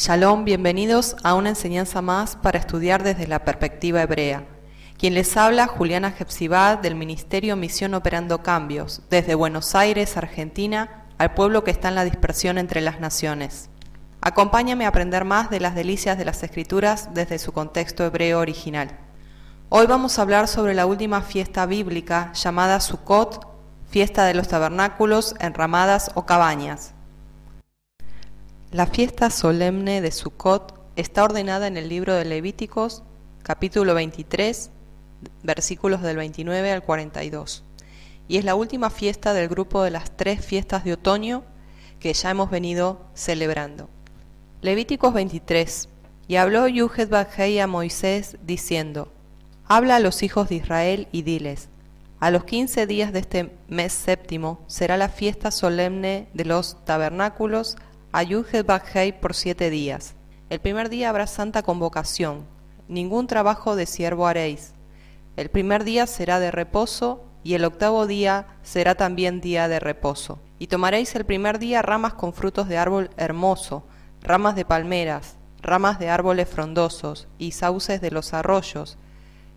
Shalom, bienvenidos a una enseñanza más para estudiar desde la perspectiva hebrea. Quien les habla, Juliana Jepsibá, del Ministerio Misión Operando Cambios, desde Buenos Aires, Argentina, al pueblo que está en la dispersión entre las naciones. Acompáñame a aprender más de las delicias de las Escrituras desde su contexto hebreo original. Hoy vamos a hablar sobre la última fiesta bíblica llamada Sukkot, fiesta de los tabernáculos, enramadas o cabañas. La fiesta solemne de Sukkot está ordenada en el libro de Levíticos, capítulo 23, versículos del 29 al 42, y es la última fiesta del grupo de las tres fiestas de otoño que ya hemos venido celebrando. Levíticos 23. Y habló Yuhet Bajei a Moisés diciendo, Habla a los hijos de Israel y diles, a los quince días de este mes séptimo será la fiesta solemne de los tabernáculos a Bajei por siete días. El primer día habrá santa convocación, ningún trabajo de siervo haréis. El primer día será de reposo y el octavo día será también día de reposo. Y tomaréis el primer día ramas con frutos de árbol hermoso, ramas de palmeras, ramas de árboles frondosos y sauces de los arroyos,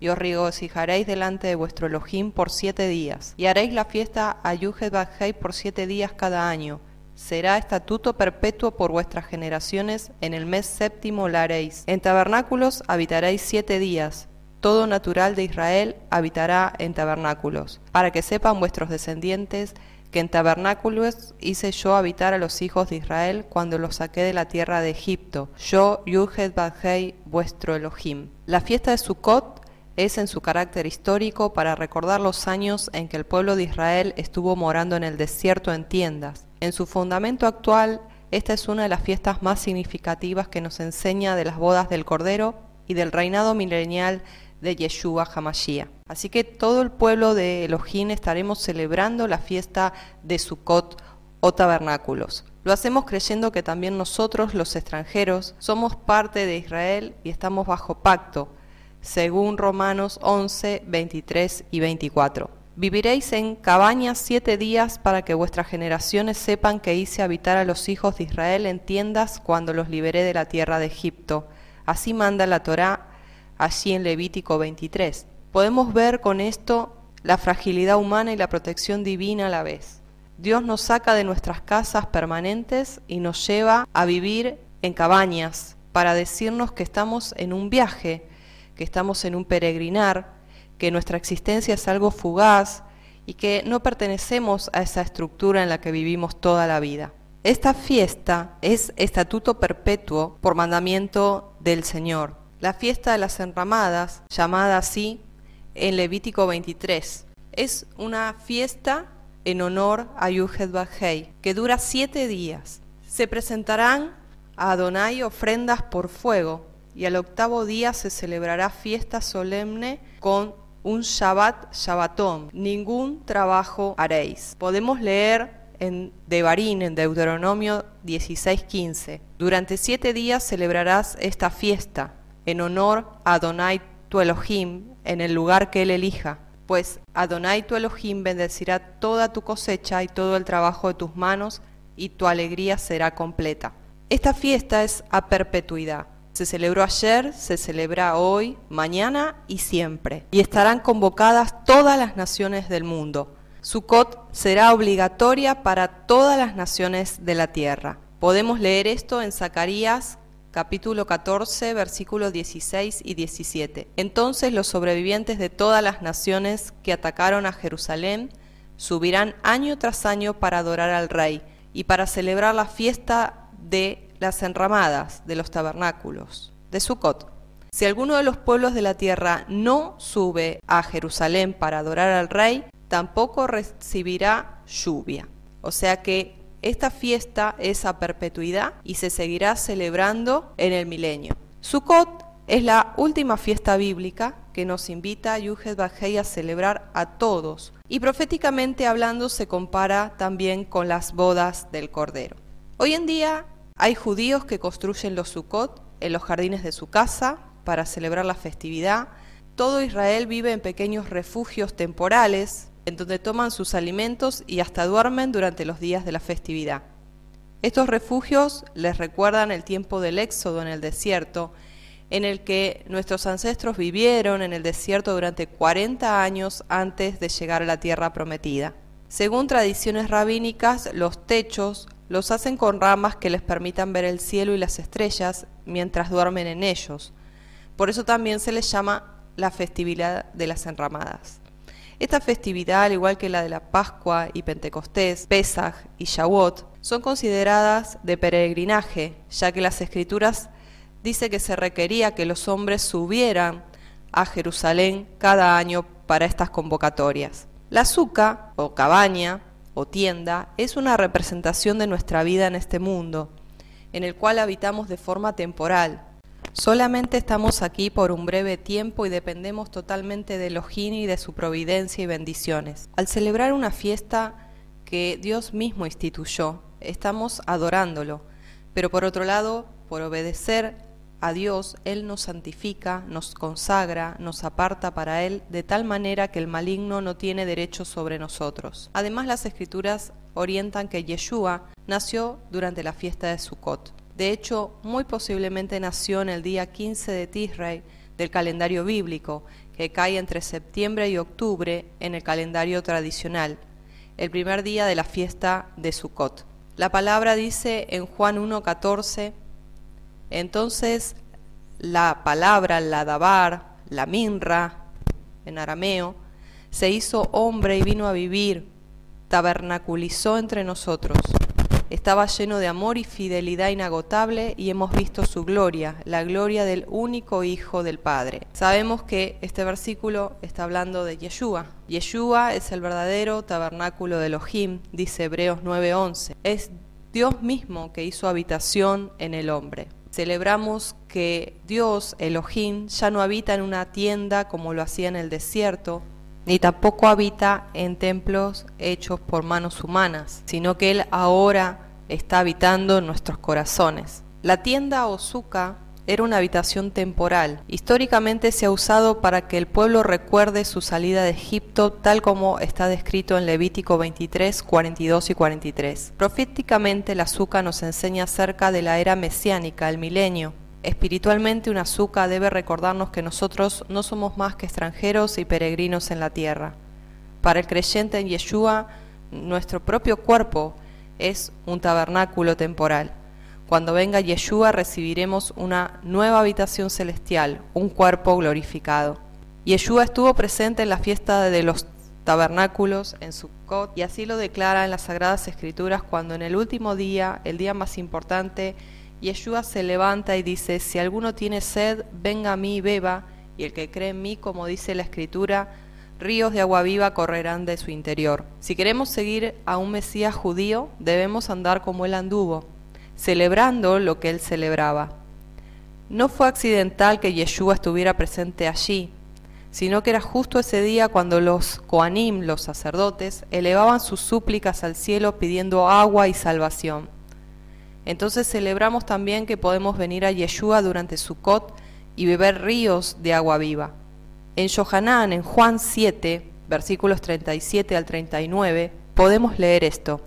y os regocijaréis delante de vuestro Elohim por siete días, y haréis la fiesta a Bajei por siete días cada año, será estatuto perpetuo por vuestras generaciones, en el mes séptimo la haréis. En tabernáculos habitaréis siete días, todo natural de Israel habitará en tabernáculos, para que sepan vuestros descendientes que en tabernáculos hice yo habitar a los hijos de Israel cuando los saqué de la tierra de Egipto, yo Yuhet Badhei, vuestro Elohim. La fiesta de Sukkot es en su carácter histórico para recordar los años en que el pueblo de Israel estuvo morando en el desierto en tiendas. En su fundamento actual, esta es una de las fiestas más significativas que nos enseña de las bodas del Cordero y del reinado milenial de Yeshua Hamashiach. Así que todo el pueblo de Elohim estaremos celebrando la fiesta de Sukkot o tabernáculos. Lo hacemos creyendo que también nosotros, los extranjeros, somos parte de Israel y estamos bajo pacto, según Romanos 11, 23 y 24. Viviréis en cabañas siete días para que vuestras generaciones sepan que hice habitar a los hijos de Israel en tiendas cuando los liberé de la tierra de Egipto. Así manda la Torá allí en Levítico 23. Podemos ver con esto la fragilidad humana y la protección divina a la vez. Dios nos saca de nuestras casas permanentes y nos lleva a vivir en cabañas para decirnos que estamos en un viaje, que estamos en un peregrinar, que nuestra existencia es algo fugaz y que no pertenecemos a esa estructura en la que vivimos toda la vida. Esta fiesta es estatuto perpetuo por mandamiento del Señor. La fiesta de las enramadas, llamada así en Levítico 23, es una fiesta en honor a Yuhed Bajei, que dura siete días. Se presentarán a Adonai ofrendas por fuego, y al octavo día se celebrará fiesta solemne con un Shabbat Shabbatón. Ningún trabajo haréis. Podemos leer en Devarín, en Deuteronomio 16:15. Durante siete días celebrarás esta fiesta en honor a Adonai tu Elohim en el lugar que él elija. Pues Adonai tu Elohim bendecirá toda tu cosecha y todo el trabajo de tus manos y tu alegría será completa. Esta fiesta es a perpetuidad se celebró ayer, se celebra hoy, mañana y siempre. Y estarán convocadas todas las naciones del mundo. Sukkot será obligatoria para todas las naciones de la tierra. Podemos leer esto en Zacarías capítulo 14, versículos 16 y 17. Entonces los sobrevivientes de todas las naciones que atacaron a Jerusalén subirán año tras año para adorar al rey y para celebrar la fiesta de las enramadas de los tabernáculos de Sucot. Si alguno de los pueblos de la tierra no sube a Jerusalén para adorar al rey, tampoco recibirá lluvia. O sea que esta fiesta es a perpetuidad y se seguirá celebrando en el milenio. Sukkot es la última fiesta bíblica que nos invita a Yuhed Bajei a celebrar a todos y proféticamente hablando se compara también con las bodas del Cordero. Hoy en día hay judíos que construyen los Sukkot en los jardines de su casa para celebrar la festividad. Todo Israel vive en pequeños refugios temporales en donde toman sus alimentos y hasta duermen durante los días de la festividad. Estos refugios les recuerdan el tiempo del éxodo en el desierto, en el que nuestros ancestros vivieron en el desierto durante 40 años antes de llegar a la tierra prometida. Según tradiciones rabínicas, los techos los hacen con ramas que les permitan ver el cielo y las estrellas mientras duermen en ellos. Por eso también se les llama la festividad de las enramadas. Esta festividad, al igual que la de la Pascua y Pentecostés, Pesaj y Shavuot, son consideradas de peregrinaje, ya que las escrituras dice que se requería que los hombres subieran a Jerusalén cada año para estas convocatorias. La azúcar o cabaña o tienda es una representación de nuestra vida en este mundo, en el cual habitamos de forma temporal. Solamente estamos aquí por un breve tiempo y dependemos totalmente de Elohim y de su providencia y bendiciones. Al celebrar una fiesta que Dios mismo instituyó, estamos adorándolo, pero por otro lado, por obedecer a Dios, Él nos santifica, nos consagra, nos aparta para Él, de tal manera que el maligno no tiene derecho sobre nosotros. Además, las escrituras orientan que Yeshua nació durante la fiesta de Sukkot. De hecho, muy posiblemente nació en el día 15 de Tisrei del calendario bíblico, que cae entre septiembre y octubre en el calendario tradicional, el primer día de la fiesta de Sukkot. La palabra dice en Juan 1.14, entonces la palabra, la dabar, la minra, en arameo, se hizo hombre y vino a vivir, tabernaculizó entre nosotros. Estaba lleno de amor y fidelidad inagotable y hemos visto su gloria, la gloria del único Hijo del Padre. Sabemos que este versículo está hablando de Yeshua. Yeshua es el verdadero tabernáculo de Elohim, dice Hebreos 9:11. Es Dios mismo que hizo habitación en el hombre celebramos que Dios, Elohim, ya no habita en una tienda como lo hacía en el desierto, ni tampoco habita en templos hechos por manos humanas, sino que Él ahora está habitando en nuestros corazones. La tienda o era una habitación temporal. Históricamente se ha usado para que el pueblo recuerde su salida de Egipto tal como está descrito en Levítico 23, 42 y 43. Proféticamente el azúcar nos enseña acerca de la era mesiánica, el milenio. Espiritualmente un azúcar debe recordarnos que nosotros no somos más que extranjeros y peregrinos en la tierra. Para el creyente en Yeshua, nuestro propio cuerpo es un tabernáculo temporal. Cuando venga Yeshua recibiremos una nueva habitación celestial, un cuerpo glorificado. Yeshua estuvo presente en la fiesta de los tabernáculos en Sukkot y así lo declara en las Sagradas Escrituras cuando en el último día, el día más importante, Yeshua se levanta y dice, si alguno tiene sed, venga a mí y beba, y el que cree en mí, como dice la Escritura, ríos de agua viva correrán de su interior. Si queremos seguir a un Mesías judío, debemos andar como él anduvo, celebrando lo que él celebraba. No fue accidental que Yeshua estuviera presente allí, sino que era justo ese día cuando los Koanim, los sacerdotes, elevaban sus súplicas al cielo pidiendo agua y salvación. Entonces celebramos también que podemos venir a Yeshua durante Sukkot y beber ríos de agua viva. En Yohanan, en Juan 7, versículos 37 al 39, podemos leer esto.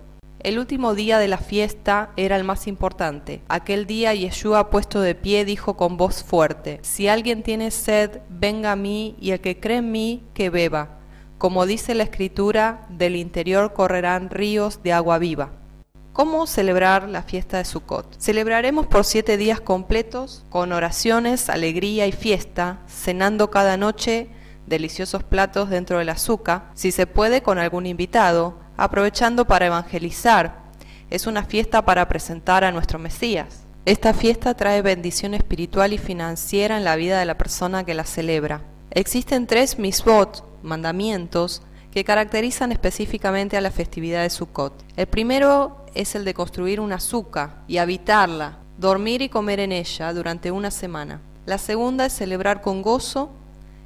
El último día de la fiesta era el más importante. Aquel día Yeshua puesto de pie dijo con voz fuerte, Si alguien tiene sed, venga a mí, y el que cree en mí, que beba. Como dice la escritura, del interior correrán ríos de agua viva. ¿Cómo celebrar la fiesta de Sukkot? Celebraremos por siete días completos, con oraciones, alegría y fiesta, cenando cada noche deliciosos platos dentro del azúcar, si se puede con algún invitado, aprovechando para evangelizar. Es una fiesta para presentar a nuestro Mesías. Esta fiesta trae bendición espiritual y financiera en la vida de la persona que la celebra. Existen tres misbot, mandamientos, que caracterizan específicamente a la festividad de Sukkot. El primero es el de construir una azúcar y habitarla, dormir y comer en ella durante una semana. La segunda es celebrar con gozo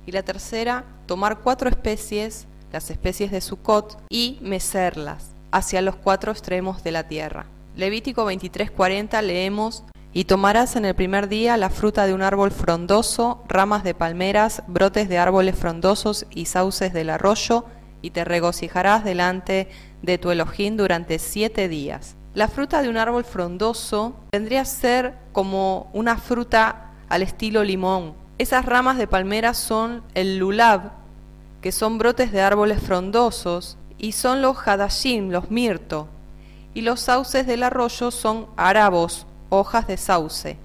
y la tercera, tomar cuatro especies las especies de Sucot, y mecerlas hacia los cuatro extremos de la tierra. Levítico 23:40 leemos, y tomarás en el primer día la fruta de un árbol frondoso, ramas de palmeras, brotes de árboles frondosos y sauces del arroyo, y te regocijarás delante de tu Elohim durante siete días. La fruta de un árbol frondoso tendría a ser como una fruta al estilo limón. Esas ramas de palmera son el lulab, que son brotes de árboles frondosos, y son los hadashim, los mirto, y los sauces del arroyo son arabos, hojas de sauce.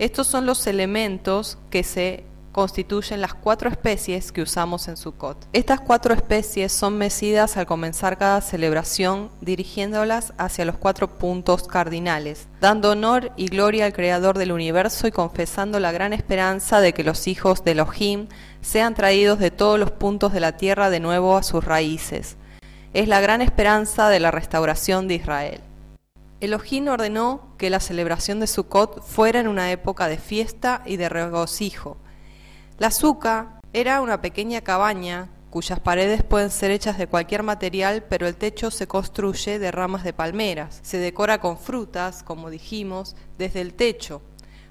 Estos son los elementos que se constituyen las cuatro especies que usamos en Sukkot. Estas cuatro especies son mecidas al comenzar cada celebración, dirigiéndolas hacia los cuatro puntos cardinales, dando honor y gloria al Creador del universo y confesando la gran esperanza de que los hijos de Elohim sean traídos de todos los puntos de la tierra de nuevo a sus raíces. Es la gran esperanza de la restauración de Israel. Elohim ordenó que la celebración de Sukkot fuera en una época de fiesta y de regocijo, la Zuca era una pequeña cabaña cuyas paredes pueden ser hechas de cualquier material, pero el techo se construye de ramas de palmeras. Se decora con frutas, como dijimos, desde el techo,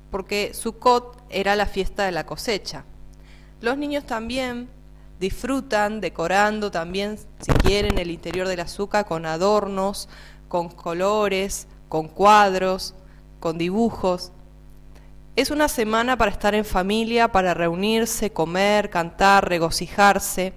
porque Sukkot era la fiesta de la cosecha. Los niños también disfrutan decorando también, si quieren, el interior de la azúcar con adornos, con colores, con cuadros, con dibujos. Es una semana para estar en familia, para reunirse, comer, cantar, regocijarse.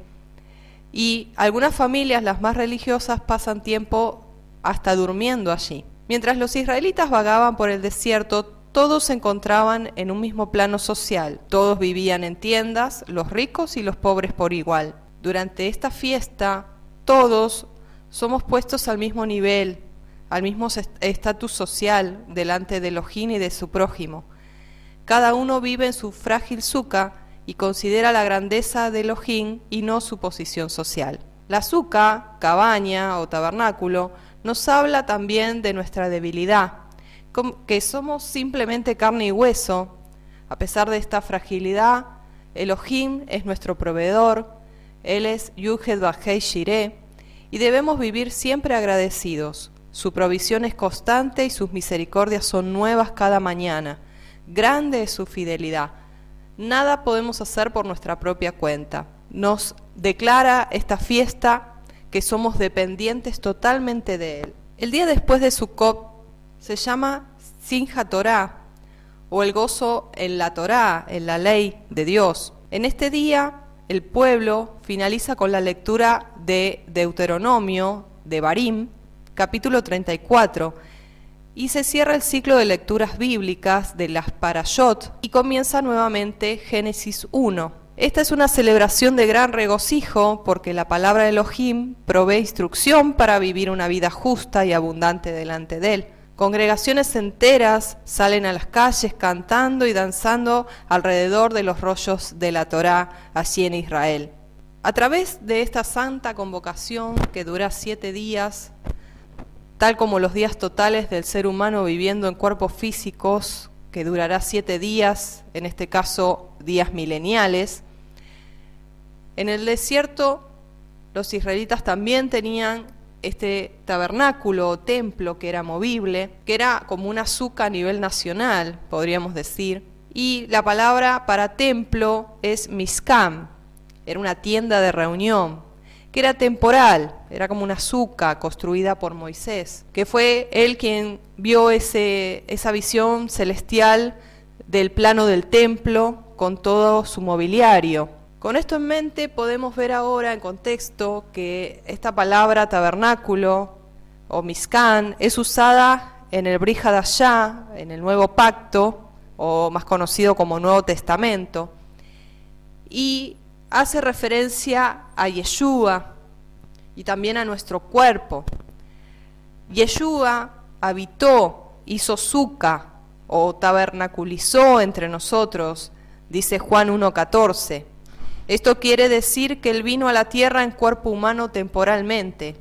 Y algunas familias, las más religiosas, pasan tiempo hasta durmiendo allí. Mientras los israelitas vagaban por el desierto, todos se encontraban en un mismo plano social. Todos vivían en tiendas, los ricos y los pobres por igual. Durante esta fiesta, todos somos puestos al mismo nivel, al mismo estatus social delante de Elohim y de su prójimo. Cada uno vive en su frágil suca y considera la grandeza de Elohim y no su posición social. La suca, cabaña o tabernáculo, nos habla también de nuestra debilidad, que somos simplemente carne y hueso. A pesar de esta fragilidad, Elohim es nuestro proveedor, Él es Yuhed Bajei Shireh, y debemos vivir siempre agradecidos. Su provisión es constante y sus misericordias son nuevas cada mañana. Grande es su fidelidad. Nada podemos hacer por nuestra propia cuenta. Nos declara esta fiesta que somos dependientes totalmente de Él. El día después de Sukkot se llama Sinja Torah o el gozo en la Torah, en la ley de Dios. En este día el pueblo finaliza con la lectura de Deuteronomio, de Barim, capítulo 34, y se cierra el ciclo de lecturas bíblicas de las Parashot y comienza nuevamente Génesis 1. Esta es una celebración de gran regocijo porque la palabra de Elohim provee instrucción para vivir una vida justa y abundante delante de él. Congregaciones enteras salen a las calles cantando y danzando alrededor de los rollos de la Torá allí en Israel. A través de esta santa convocación que dura siete días, tal como los días totales del ser humano viviendo en cuerpos físicos, que durará siete días, en este caso días mileniales. En el desierto los israelitas también tenían este tabernáculo o templo que era movible, que era como un azúcar a nivel nacional, podríamos decir, y la palabra para templo es miskam, era una tienda de reunión, que era temporal, era como una azúcar construida por Moisés, que fue él quien vio ese, esa visión celestial del plano del templo con todo su mobiliario. Con esto en mente podemos ver ahora en contexto que esta palabra tabernáculo o miscán es usada en el Brihadashá, en el Nuevo Pacto, o más conocido como Nuevo Testamento, y hace referencia a Yeshua y también a nuestro cuerpo. Yeshua habitó, hizo suca o tabernaculizó entre nosotros, dice Juan 1.14. Esto quiere decir que Él vino a la tierra en cuerpo humano temporalmente.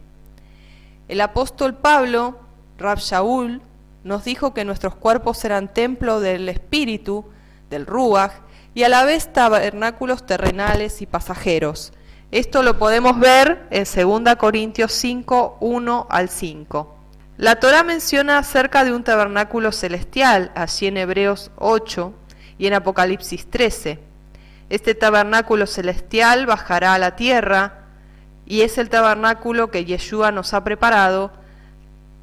El apóstol Pablo, Rab Shaul, nos dijo que nuestros cuerpos eran templo del Espíritu, del Ruach, y a la vez tabernáculos terrenales y pasajeros. Esto lo podemos ver en 2 Corintios 5, 1 al 5. La Torah menciona acerca de un tabernáculo celestial, allí en Hebreos 8 y en Apocalipsis 13. Este tabernáculo celestial bajará a la tierra y es el tabernáculo que Yeshua nos ha preparado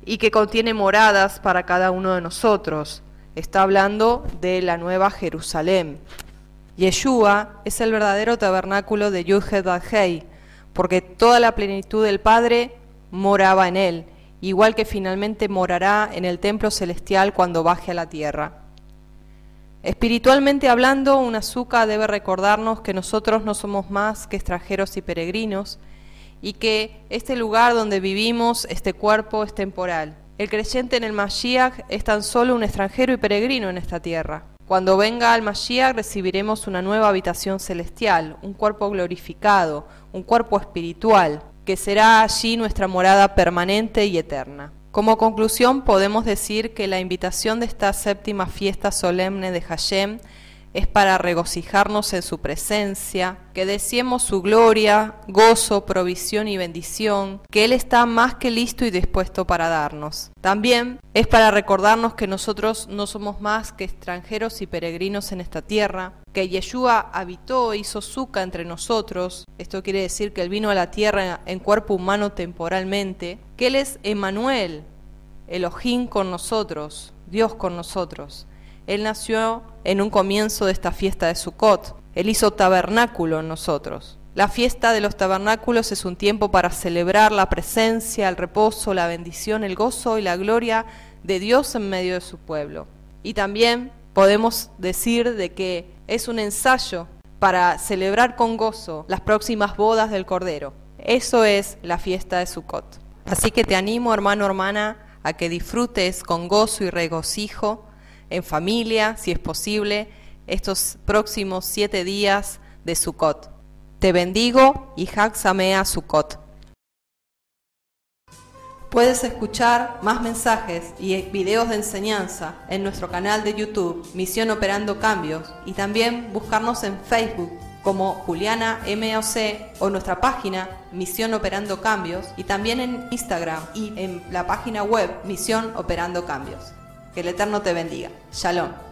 y que contiene moradas para cada uno de nosotros. Está hablando de la nueva Jerusalén. Yeshua es el verdadero tabernáculo de Yudhed Hei, porque toda la plenitud del Padre moraba en él, igual que finalmente morará en el templo celestial cuando baje a la tierra. Espiritualmente hablando, un azúcar debe recordarnos que nosotros no somos más que extranjeros y peregrinos y que este lugar donde vivimos, este cuerpo, es temporal. El creyente en el Mashiach es tan solo un extranjero y peregrino en esta tierra. Cuando venga al Mashiach recibiremos una nueva habitación celestial, un cuerpo glorificado, un cuerpo espiritual, que será allí nuestra morada permanente y eterna. Como conclusión podemos decir que la invitación de esta séptima fiesta solemne de Hashem es para regocijarnos en su presencia, que deseemos su gloria, gozo, provisión y bendición, que Él está más que listo y dispuesto para darnos. También es para recordarnos que nosotros no somos más que extranjeros y peregrinos en esta tierra, que Yeshua habitó e hizo suca entre nosotros, esto quiere decir que Él vino a la tierra en cuerpo humano temporalmente, que Él es Emanuel, Elohim con nosotros, Dios con nosotros él nació en un comienzo de esta fiesta de Sukkot. Él hizo tabernáculo en nosotros. La fiesta de los tabernáculos es un tiempo para celebrar la presencia, el reposo, la bendición, el gozo y la gloria de Dios en medio de su pueblo. Y también podemos decir de que es un ensayo para celebrar con gozo las próximas bodas del Cordero. Eso es la fiesta de Sukkot. Así que te animo, hermano, hermana, a que disfrutes con gozo y regocijo en familia, si es posible, estos próximos siete días de Sukkot. Te bendigo y Samea Sukkot. Puedes escuchar más mensajes y videos de enseñanza en nuestro canal de YouTube Misión Operando Cambios y también buscarnos en Facebook como Juliana MOC o nuestra página Misión Operando Cambios y también en Instagram y en la página web Misión Operando Cambios. Que el Eterno te bendiga. Shalom.